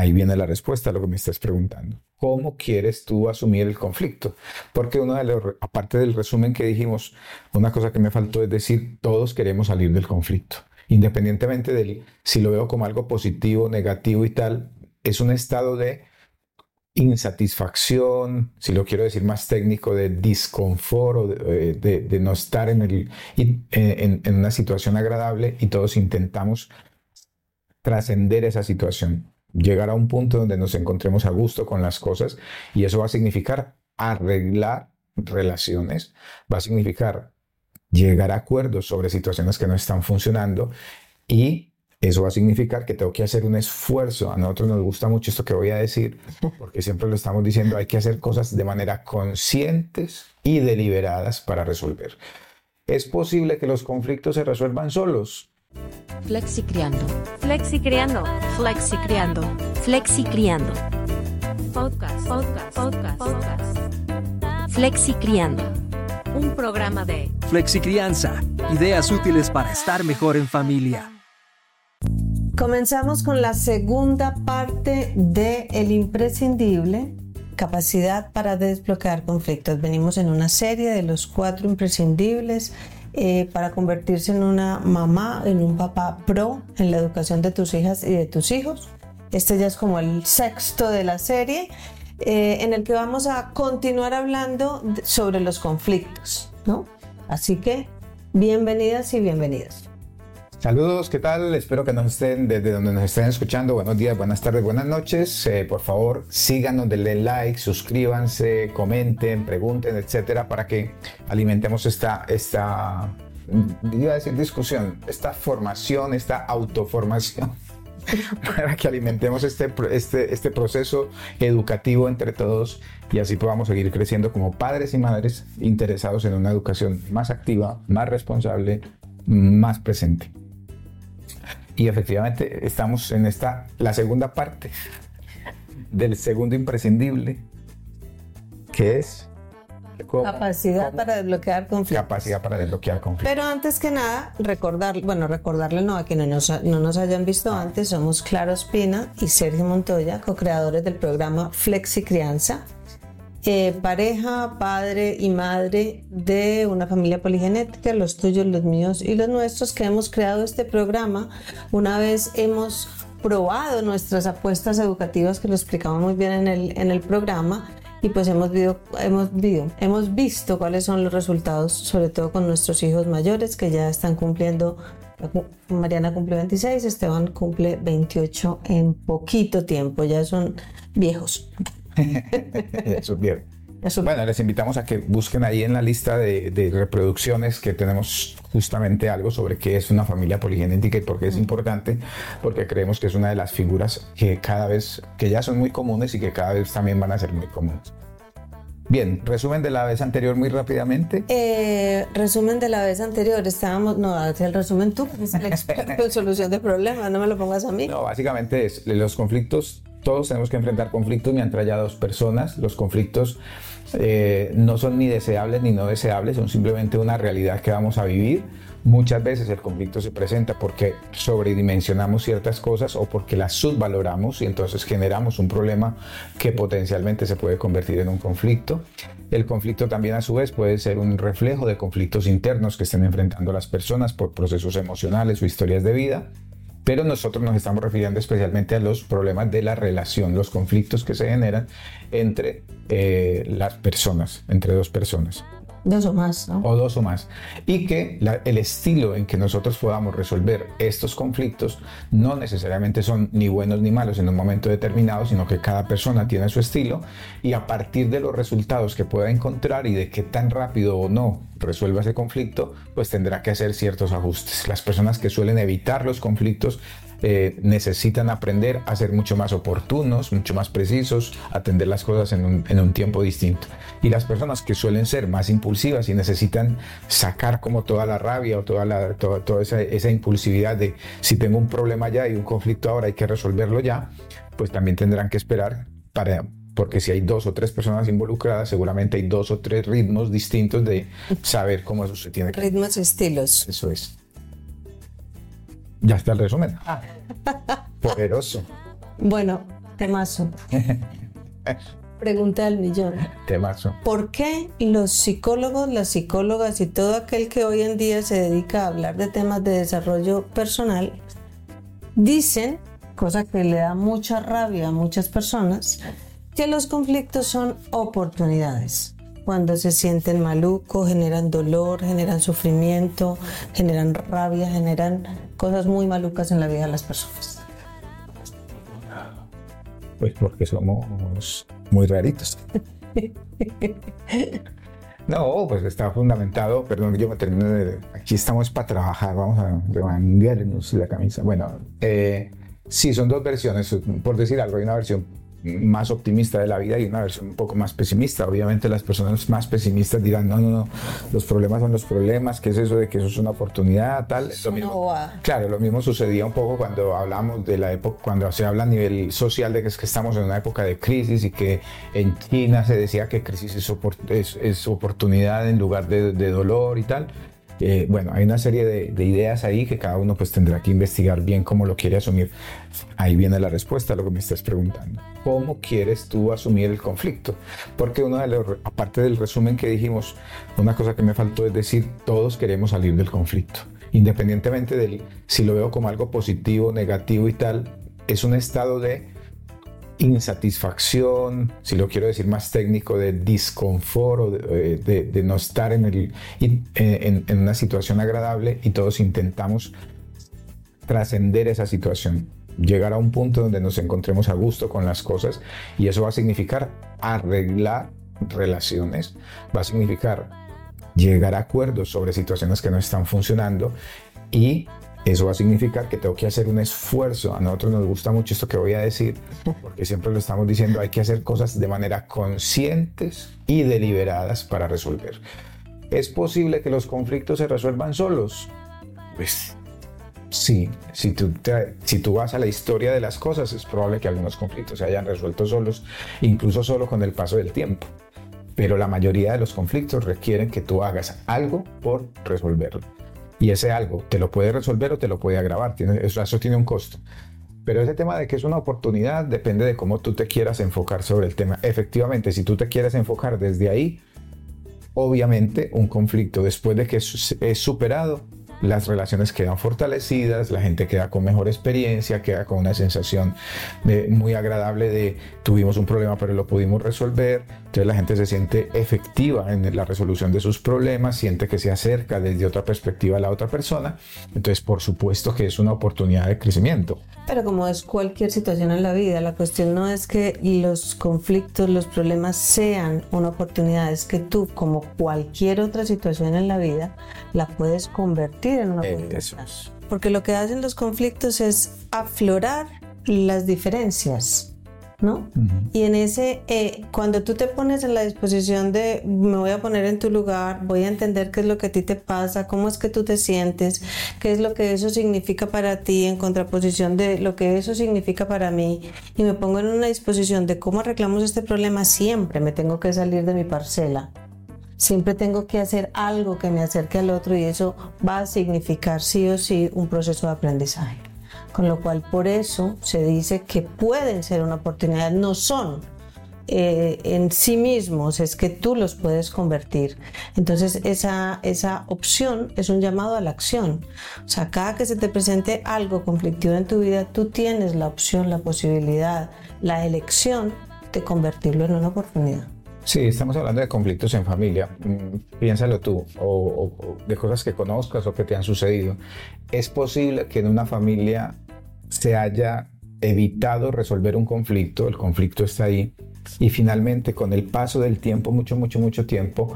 ahí viene la respuesta a lo que me estás preguntando. ¿Cómo quieres tú asumir el conflicto? Porque uno de los, aparte del resumen que dijimos, una cosa que me faltó es decir, todos queremos salir del conflicto. Independientemente de si lo veo como algo positivo, negativo y tal, es un estado de insatisfacción, si lo quiero decir más técnico, de disconfort o de, eh, no estar el, en, en una situación agradable y todos intentamos trascender esa situación, llegar a un punto donde nos encontremos a gusto con las cosas y eso va a significar arreglar relaciones, va a significar llegar a acuerdos sobre situaciones que no están funcionando y eso va a significar que tengo que hacer un esfuerzo. A nosotros nos gusta mucho esto que voy a decir, porque siempre lo estamos diciendo, hay que hacer cosas de manera conscientes y deliberadas para resolver. ¿Es posible que los conflictos se resuelvan solos? Flexi criando. Flexi criando. Flexi criando. Flexi criando. Podcast. Podcast. Podcast. Podcast. Flexi criando. Un programa de Flexi crianza. Ideas útiles para estar mejor en familia. Comenzamos con la segunda parte de El imprescindible, capacidad para desbloquear conflictos. Venimos en una serie de los cuatro imprescindibles eh, para convertirse en una mamá, en un papá pro en la educación de tus hijas y de tus hijos. Este ya es como el sexto de la serie, eh, en el que vamos a continuar hablando sobre los conflictos, ¿no? Así que bienvenidas y bienvenidos. Saludos, ¿qué tal? Espero que nos estén desde donde nos estén escuchando. Buenos días, buenas tardes, buenas noches. Eh, por favor, síganos, denle like, suscríbanse, comenten, pregunten, etcétera, para que alimentemos esta, esta, iba a decir discusión, esta formación, esta autoformación, para que alimentemos este, este, este proceso educativo entre todos y así podamos seguir creciendo como padres y madres interesados en una educación más activa, más responsable, más presente. Y efectivamente estamos en esta, la segunda parte del segundo imprescindible, que es capacidad para desbloquear conflictos. Capacidad para desbloquear conflictos. Pero antes que nada, recordar, bueno, recordarle no a quienes no nos, hayan visto antes, somos Claro Espina y Sergio Montoya, co-creadores del programa Flexi Crianza eh, pareja, padre y madre de una familia poligenética, los tuyos, los míos y los nuestros, que hemos creado este programa una vez hemos probado nuestras apuestas educativas que lo explicamos muy bien en el, en el programa y pues hemos, hemos, hemos visto cuáles son los resultados, sobre todo con nuestros hijos mayores que ya están cumpliendo, Mariana cumple 26, Esteban cumple 28 en poquito tiempo, ya son viejos. Eso es bien. Bueno, les invitamos a que busquen ahí en la lista de, reproducciones que tenemos justamente algo sobre qué es una familia poligenética y por qué es importante, porque creemos que es una de las figuras que cada vez, que ya son muy comunes y que cada vez también van a ser muy comunes. Bien, resumen de la vez anterior muy rápidamente. Eh, resumen de la vez anterior, estábamos, no, haz el resumen tú, es el experto en solución de problemas, no me lo pongas a mí. No, básicamente es los conflictos todos tenemos que enfrentar conflictos mientras haya dos personas. Los conflictos eh, no son ni deseables ni no deseables, son simplemente una realidad que vamos a vivir. Muchas veces el conflicto se presenta porque sobredimensionamos ciertas cosas o porque las subvaloramos y entonces generamos un problema que potencialmente se puede convertir en un conflicto. El conflicto también a su vez puede ser un reflejo de conflictos internos que estén enfrentando las personas por procesos emocionales o historias de vida pero nosotros nos estamos refiriendo especialmente a los problemas de la relación, los conflictos que se generan entre eh, las personas, entre dos personas. Dos o más, ¿no? O dos o más. Y que el estilo en que nosotros podamos resolver estos conflictos no necesariamente son ni buenos ni malos en un momento determinado, sino que cada persona tiene su estilo y a partir de los resultados que pueda encontrar y de qué tan rápido o no resuelva ese conflicto, pues tendrá que hacer ciertos ajustes. Las personas que suelen evitar los conflictos eh, necesitan aprender a ser mucho más oportunos, mucho más precisos, atender las cosas en un, tiempo distinto. Y las personas que suelen ser más impulsivas y necesitan sacar como toda la rabia o toda, la, toda, esa, esa, impulsividad de si tengo un problema ya y un conflicto ahora hay que resolverlo ya, pues también tendrán que esperar para, porque si hay dos o tres personas involucradas, seguramente hay dos o tres ritmos distintos de saber cómo eso se tiene que Ritmos y estilos. Eso es. Ya está el resumen. Ah. Poderoso. Bueno, Temazo. Pregunta del millón. Temazo. ¿Por qué los psicólogos, las psicólogas y todo aquel que hoy en día se dedica a hablar de temas de desarrollo personal dicen, cosa que le da mucha rabia a muchas personas, que los conflictos son oportunidades? Cuando se sienten malucos, generan dolor, generan sufrimiento, generan rabia, generan cosas muy malucas en la vida de las personas. Pues porque somos muy raritos. No, pues está fundamentado, perdón, yo me termino de... Aquí estamos para trabajar, vamos a remangarnos la camisa. Bueno, eh, sí, son dos versiones, por decir algo, hay una versión más optimista de la vida y una versión un poco más pesimista. Obviamente las personas más pesimistas dirán, no, no, no, los problemas son los problemas, ¿qué es eso de que eso es una oportunidad, tal? Lo mismo, claro, lo mismo sucedía un poco cuando hablamos de la época, cuando se habla a nivel social de que es que estamos en una época de crisis y que en China se decía que crisis es, es, oportunidad en lugar de, de dolor y tal. Eh, bueno, hay una serie de, ideas ahí que cada uno pues tendrá que investigar bien cómo lo quiere asumir. Ahí viene la respuesta a lo que me estás preguntando. ¿Cómo quieres tú asumir el conflicto? Porque uno de los, aparte del resumen que dijimos, una cosa que me faltó es decir, todos queremos salir del conflicto. Independientemente de si lo veo como algo positivo, negativo y tal, es un estado de insatisfacción, si lo quiero decir más técnico, de disconfort o de, eh, no estar en, en, una situación agradable y todos intentamos trascender esa situación, llegar a un punto donde nos encontremos a gusto con las cosas y eso va a significar arreglar relaciones, va a significar llegar a acuerdos sobre situaciones que no están funcionando y eso va a significar que tengo que hacer un esfuerzo. A nosotros nos gusta mucho esto que voy a decir, porque siempre lo estamos diciendo, hay que hacer cosas de manera conscientes y deliberadas para resolver. ¿Es posible que los conflictos se resuelvan solos? Pues sí, si tú, si tú vas a la historia de las cosas, es probable que algunos conflictos se hayan resuelto solos, incluso solo con el paso del tiempo. Pero la mayoría de los conflictos requieren que tú hagas algo por resolverlo y ese algo te lo puede resolver o te lo puede agravar. Eso, eso tiene un costo. Pero ese tema de que es una oportunidad depende de cómo tú te quieras enfocar sobre el tema. Efectivamente, si tú te quieres enfocar desde ahí, obviamente un conflicto después de que es superado las relaciones quedan fortalecidas, la gente queda con mejor experiencia, queda con una sensación muy agradable de tuvimos un problema pero lo pudimos resolver, entonces la gente se siente efectiva en la resolución de sus problemas, siente que se acerca desde otra perspectiva a la otra persona, entonces por supuesto que es una oportunidad de crecimiento. Pero como es cualquier situación en la vida, la cuestión no es que los conflictos, los problemas sean una oportunidad, es que tú como cualquier otra situación en la vida la puedes convertir en una eh, Porque lo que hacen los conflictos es aflorar las diferencias. ¿No? Y en ese, eh, cuando tú te pones en la disposición de me voy a poner en tu lugar, voy a entender qué es lo que a ti te pasa, cómo es que tú te sientes, qué es lo que eso significa para ti en contraposición de lo que eso significa para mí, y me pongo en una disposición de cómo arreglamos este problema, siempre me tengo que salir de mi parcela siempre tengo que hacer algo que me acerque al otro y eso va a significar sí o sí un proceso de aprendizaje. Con lo cual por eso se dice que pueden ser una oportunidad, no son eh, en sí mismos, es que tú los puedes convertir. Entonces esa, esa opción es un llamado a la acción. O sea, cada que se te presente algo conflictivo en tu vida, tú tienes la opción, la posibilidad, la elección de convertirlo en una oportunidad. Sí, estamos hablando de conflictos en familia. Mm, piénsalo tú, o, de cosas que conozcas o que te han sucedido. ¿Es posible que en una familia se haya evitado resolver un conflicto, el conflicto está ahí, y finalmente con el paso del tiempo, mucho, mucho, mucho tiempo,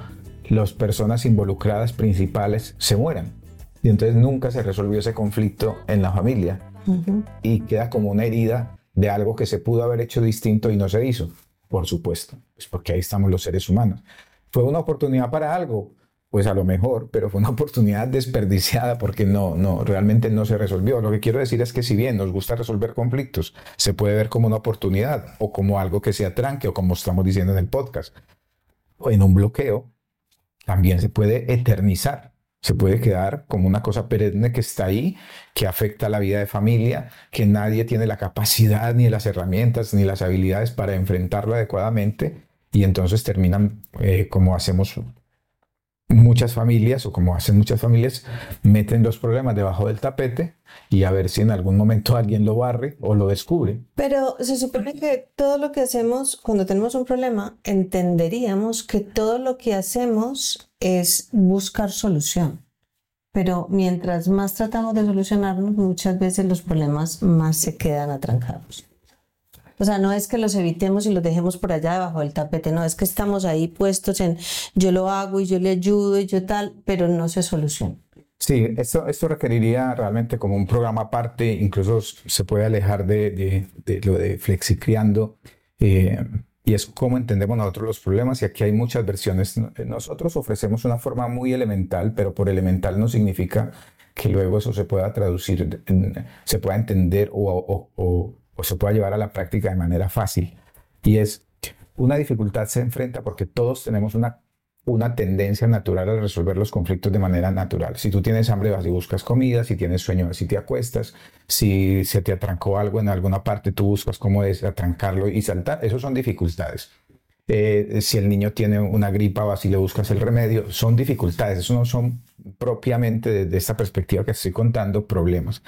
las personas involucradas principales se mueran? Y entonces nunca se resolvió ese conflicto en la familia. Y queda como una herida de algo que se pudo haber hecho distinto y no se hizo. Por supuesto, pues porque ahí estamos los seres humanos. ¿Fue una oportunidad para algo? Pues a lo mejor, pero fue una oportunidad desperdiciada porque no, no, realmente no se resolvió. Lo que quiero decir es que si bien nos gusta resolver conflictos, se puede ver como una oportunidad o como algo que se atranque o como estamos diciendo en el podcast. O en un bloqueo, también se puede eternizar Se puede quedar como una cosa perenne que está ahí, que afecta a la vida de familia, que nadie tiene la capacidad, ni las herramientas, ni las habilidades para enfrentarlo adecuadamente. Y entonces terminan eh, como hacemos muchas familias o como hacen muchas familias, meten los problemas debajo del tapete y a ver si en algún momento alguien lo barre o lo descubre. Pero se supone que todo lo que hacemos cuando tenemos un problema, entenderíamos que todo lo que hacemos es buscar solución. Pero mientras más tratamos de solucionarnos, muchas veces los problemas más se quedan atrancados. O sea, no es que los evitemos y los dejemos por allá debajo del tapete, no, es que estamos ahí puestos en yo lo hago y yo le ayudo y yo tal, pero no se soluciona. Sí, esto, esto requeriría realmente como un programa aparte, incluso se puede alejar de, de, lo de flexicriando. Eh, y es cómo entendemos nosotros los problemas y aquí hay muchas versiones. Nosotros ofrecemos una forma muy elemental, pero por elemental no significa que luego eso se pueda traducir, se pueda entender o, o, o se pueda llevar a la práctica de manera fácil. Y es, una dificultad se enfrenta porque todos tenemos una, una tendencia natural a resolver los conflictos de manera natural. Si tú tienes hambre vas y buscas comida, si tienes sueño y te acuestas, si se te atrancó algo en alguna parte tú buscas cómo atrancarlo y saltar. Esas son dificultades. Eh, si el niño tiene una gripa vas y le buscas el remedio, son dificultades, eso no son propiamente desde esta perspectiva que estoy contando problemas,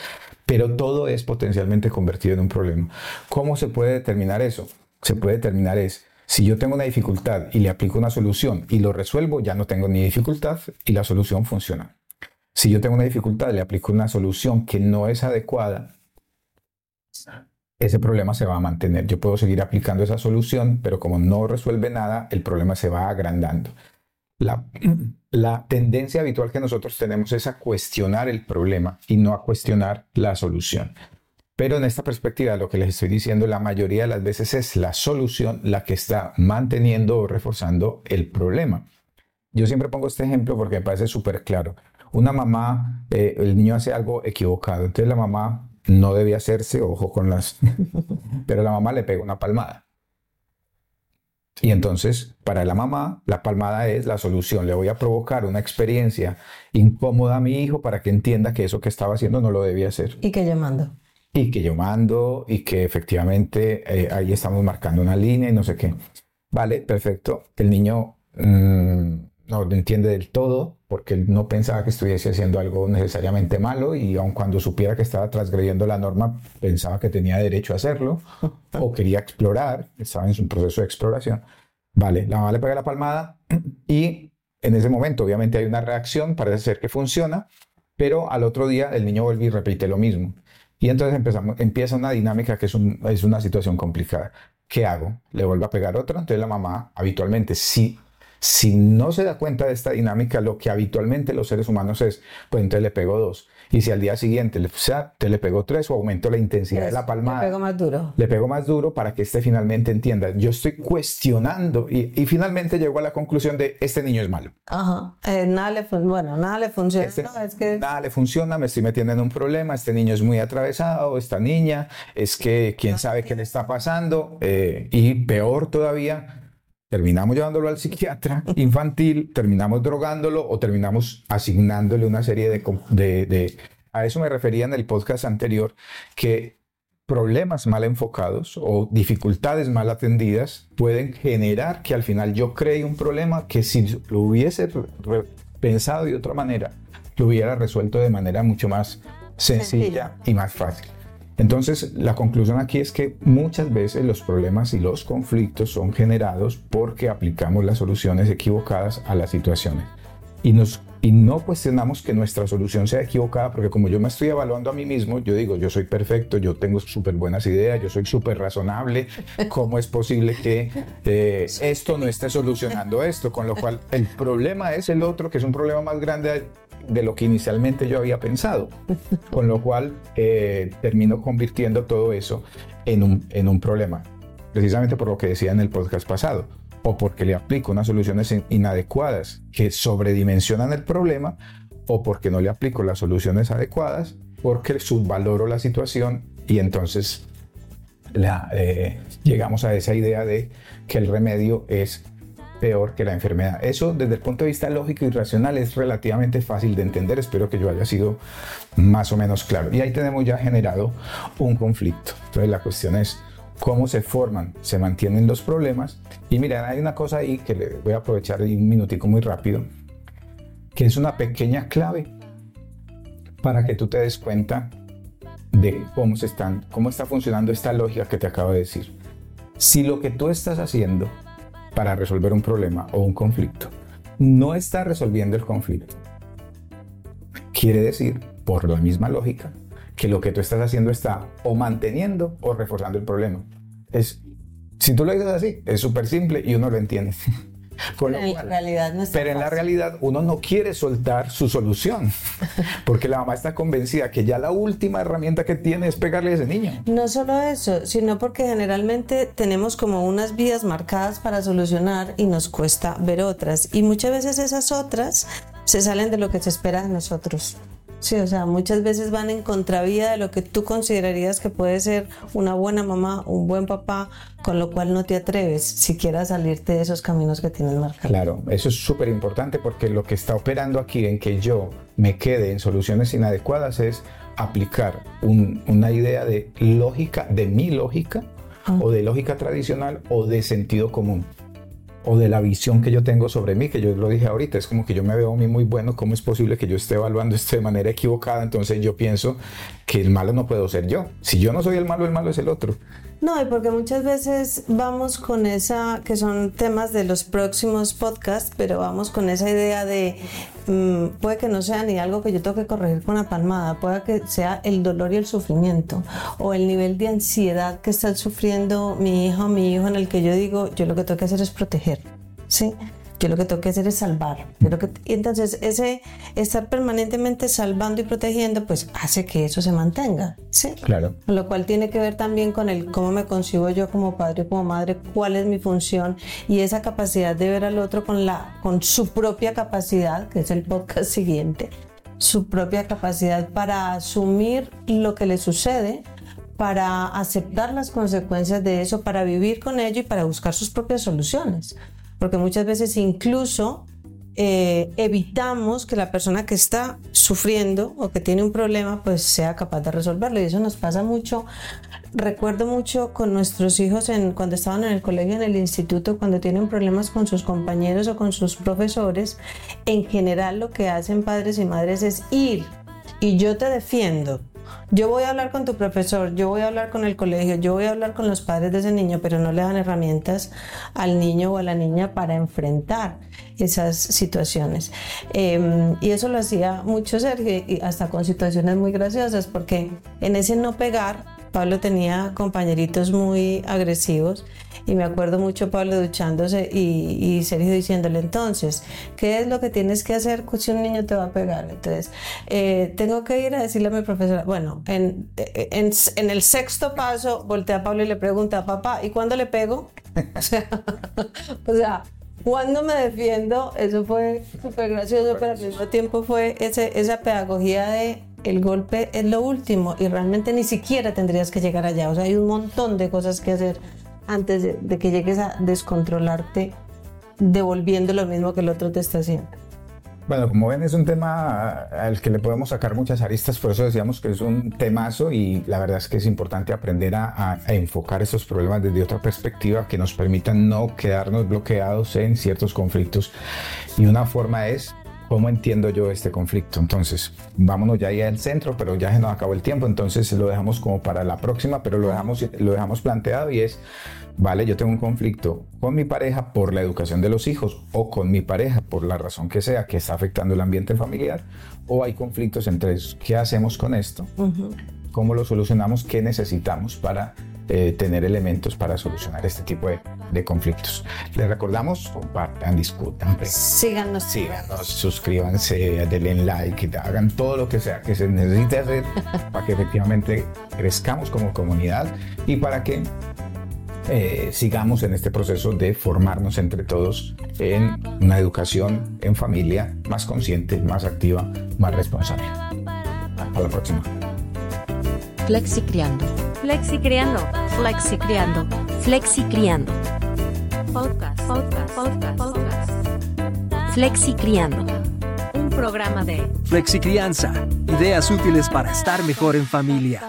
pero todo es potencialmente convertido en un problema. ¿Cómo se puede determinar eso? Se puede determinar es, si yo tengo una dificultad y le aplico una solución y lo resuelvo, ya no tengo ni dificultad y la solución funciona. Si yo tengo una dificultad y le aplico una solución que no es adecuada, ese problema se va a mantener. Yo puedo seguir aplicando esa solución, pero como no resuelve nada, el problema se va agrandando. La, la, tendencia habitual que nosotros tenemos es a cuestionar el problema y no a cuestionar la solución. Pero en esta perspectiva, lo que les estoy diciendo, la mayoría de las veces es la solución la que está manteniendo o reforzando el problema. Yo siempre pongo este ejemplo porque me parece súper claro. Una mamá, eh, el niño hace algo equivocado, entonces la mamá no debía hacerse, ojo con las... Pero la mamá le pega una palmada. Y entonces, para la mamá, la palmada es la solución. Le voy a provocar una experiencia incómoda a mi hijo para que entienda que eso que estaba haciendo no lo debía hacer. Y que yo mando. Y que yo mando y que efectivamente eh, ahí estamos marcando una línea y no sé qué. Vale, perfecto. El niño mm, no lo entiende del todo porque él no pensaba que estuviese haciendo algo necesariamente malo y aun cuando supiera que estaba transgrediendo la norma, pensaba que tenía derecho a hacerlo o quería explorar, estaba en su proceso de exploración. Vale, la mamá le pega la palmada y en ese momento obviamente hay una reacción, parece ser que funciona, pero al otro día el niño vuelve y repite lo mismo. Y entonces empezamos, empieza una dinámica que es, es una situación complicada. ¿Qué hago? ¿Le vuelvo a pegar otra? Entonces la mamá habitualmente sí si no se da cuenta de esta dinámica, lo que habitualmente los seres humanos es, pues entonces le pego dos. Y si al día siguiente le, te le pego tres o aumento la intensidad de la palmada. Le pego más duro. Le pego más duro para que este finalmente entienda. Yo estoy cuestionando y, finalmente llego a la conclusión de este niño es malo. Ajá. Eh, nada le bueno, nada le funciona. Este nada le funciona, me estoy metiendo en un problema. Este niño es muy atravesado, esta niña, es que quién sabe qué le está pasando. Eh, y peor todavía, terminamos llevándolo al psiquiatra infantil, terminamos drogándolo o terminamos asignándole una serie de, A eso me refería en el podcast anterior, que problemas mal enfocados o dificultades mal atendidas pueden generar que al final yo cree un problema que si lo hubiese pensado de otra manera, lo hubiera resuelto de manera mucho más sencilla y más fácil. Entonces, la conclusión aquí es que muchas veces los problemas y los conflictos son generados porque aplicamos las soluciones equivocadas a las situaciones. Y, nos, y no cuestionamos que nuestra solución sea equivocada, porque como yo me estoy evaluando a mí mismo, yo digo, yo soy perfecto, yo tengo súper buenas ideas, yo soy súper razonable, ¿cómo es posible que eh, esto no esté solucionando esto? Con lo cual, el problema es el otro, que es un problema más grande de lo que inicialmente yo había pensado, con lo cual eh, termino convirtiendo todo eso en un, en un problema, precisamente por lo que decía en el podcast pasado, o porque le aplico unas soluciones inadecuadas que sobredimensionan el problema, o porque no le aplico las soluciones adecuadas, porque subvaloro la situación y entonces eh, llegamos a esa idea de que el remedio es peor que la enfermedad. Eso desde el punto de vista lógico y racional es relativamente fácil de entender. Espero que yo haya sido más o menos claro. Y ahí tenemos ya generado un conflicto. Entonces la cuestión es cómo se forman, se mantienen los problemas. Y miren, hay una cosa ahí que le voy a aprovechar un minutico muy rápido, que es una pequeña clave para que tú te des cuenta de cómo, se están, cómo está funcionando esta lógica que te acabo de decir. Si lo que tú estás haciendo para resolver un problema o un conflicto no está resolviendo el conflicto, quiere decir, por la misma lógica, que lo que tú estás haciendo está o manteniendo o reforzando el problema. Es, si tú lo dices así, es súper simple y uno lo entiende. pero en la realidad no Pero en la realidad uno no quiere soltar su solución, porque la mamá está convencida que ya la última herramienta que tiene es pegarle a ese niño. No solo eso, sino porque generalmente tenemos como unas vías marcadas para solucionar y nos cuesta ver otras. Y muchas veces esas otras se salen de lo que se espera de nosotros. Sí, o sea, muchas veces van en contravía de lo que tú considerarías que puede ser una buena mamá, un buen papá, con lo cual no te atreves siquiera a salirte de esos caminos que tienes marcados. Claro, eso es súper importante porque lo que está operando aquí en que yo me quede en soluciones inadecuadas es aplicar una idea de lógica, de mi lógica, o de lógica tradicional o de sentido común o de la visión que yo tengo sobre mí, que yo lo dije ahorita, es como que yo me veo a mí muy bueno, ¿cómo es posible que yo esté evaluando esto de manera equivocada? Entonces yo pienso que el malo no puedo ser yo. Si yo no soy el malo, el malo es el otro. No, y porque muchas veces vamos con esa, que son temas de los próximos podcasts, pero vamos con esa idea de, mm, puede que no sea ni algo que yo tengo que corregir con una palmada, puede que sea el dolor y el sufrimiento, o el nivel de ansiedad que está sufriendo mi hija o mi hijo en el que yo digo, yo lo que tengo que hacer es proteger, ¿sí? Yo lo que tengo que hacer es salvar. que, entonces, ese estar permanentemente salvando y protegiendo, pues hace que eso se mantenga. ¿sí? Claro. Lo cual tiene que ver también con el cómo me concibo yo como padre como madre, cuál es mi función y esa capacidad de ver al otro con, la, con su propia capacidad, que es el podcast siguiente, su propia capacidad para asumir lo que le sucede para aceptar las consecuencias de eso, para vivir con ello y para buscar sus propias soluciones porque muchas veces incluso eh, evitamos que la persona que está sufriendo o que tiene un problema pues sea capaz de resolverlo. Y eso nos pasa mucho. Recuerdo mucho con nuestros hijos en, cuando estaban en el colegio en el instituto cuando tienen problemas con sus compañeros o con sus profesores en general lo que hacen padres y madres es ir. Y yo te defiendo yo voy a hablar con tu profesor, yo voy a hablar con el colegio, yo voy a hablar con los padres de ese niño, pero no le dan herramientas al niño o a la niña para enfrentar esas situaciones. Em, y eso lo hacía mucho Sergio, y hasta con situaciones muy graciosas, porque en ese no pegar, Pablo tenía compañeritos muy agresivos y me acuerdo mucho Pablo duchándose y, Sergio diciéndole entonces, ¿qué es lo que tienes que hacer si un niño te va a pegar? Entonces, eh, tengo que ir a decirle a mi profesora, bueno, en, en, el sexto paso voltea a Pablo y le pregunta, papá, ¿y cuándo le pego? o sea, o cuando me defiendo, eso fue súper gracioso, pero al mismo tiempo fue ese, esa pedagogía de el golpe es lo último y realmente ni siquiera tendrías que llegar allá. O sea, hay un montón de cosas que hacer antes de, que llegues a descontrolarte devolviendo lo mismo que el otro te está haciendo. Bueno, como ven, es un tema al que le podemos sacar muchas aristas, por eso decíamos que es un temazo y la verdad es que es importante aprender a, a, enfocar esos problemas desde otra perspectiva que nos permitan no quedarnos bloqueados en ciertos conflictos. Y una forma es ¿Cómo entiendo yo este conflicto? Entonces, vámonos ya ahí al centro, pero ya se nos acabó el tiempo, entonces lo dejamos como para la próxima, pero lo dejamos, lo dejamos planteado y es, vale, yo tengo un conflicto con mi pareja por la educación de los hijos o con mi pareja por la razón que sea que está afectando el ambiente familiar, o hay conflictos entre ellos. ¿Qué hacemos con esto? ¿Cómo lo solucionamos? ¿Qué necesitamos para eh, tener elementos para solucionar este tipo de, conflictos. Les recordamos, compartan, discutan, síganos, síganos, suscríbanse, denle like, hagan todo lo que sea que se necesite hacer para que efectivamente crezcamos como comunidad y para que eh, sigamos en este proceso de formarnos entre todos en una educación en familia más consciente, más activa, más responsable. Hasta la próxima. Flexi Criando. Flexi Criando. Flexi Criando. Flexi Criando. podcast, podcast, podcast, podcast. Flexi Criando. Un programa de Flexi Crianza. Ideas útiles para estar mejor en familia.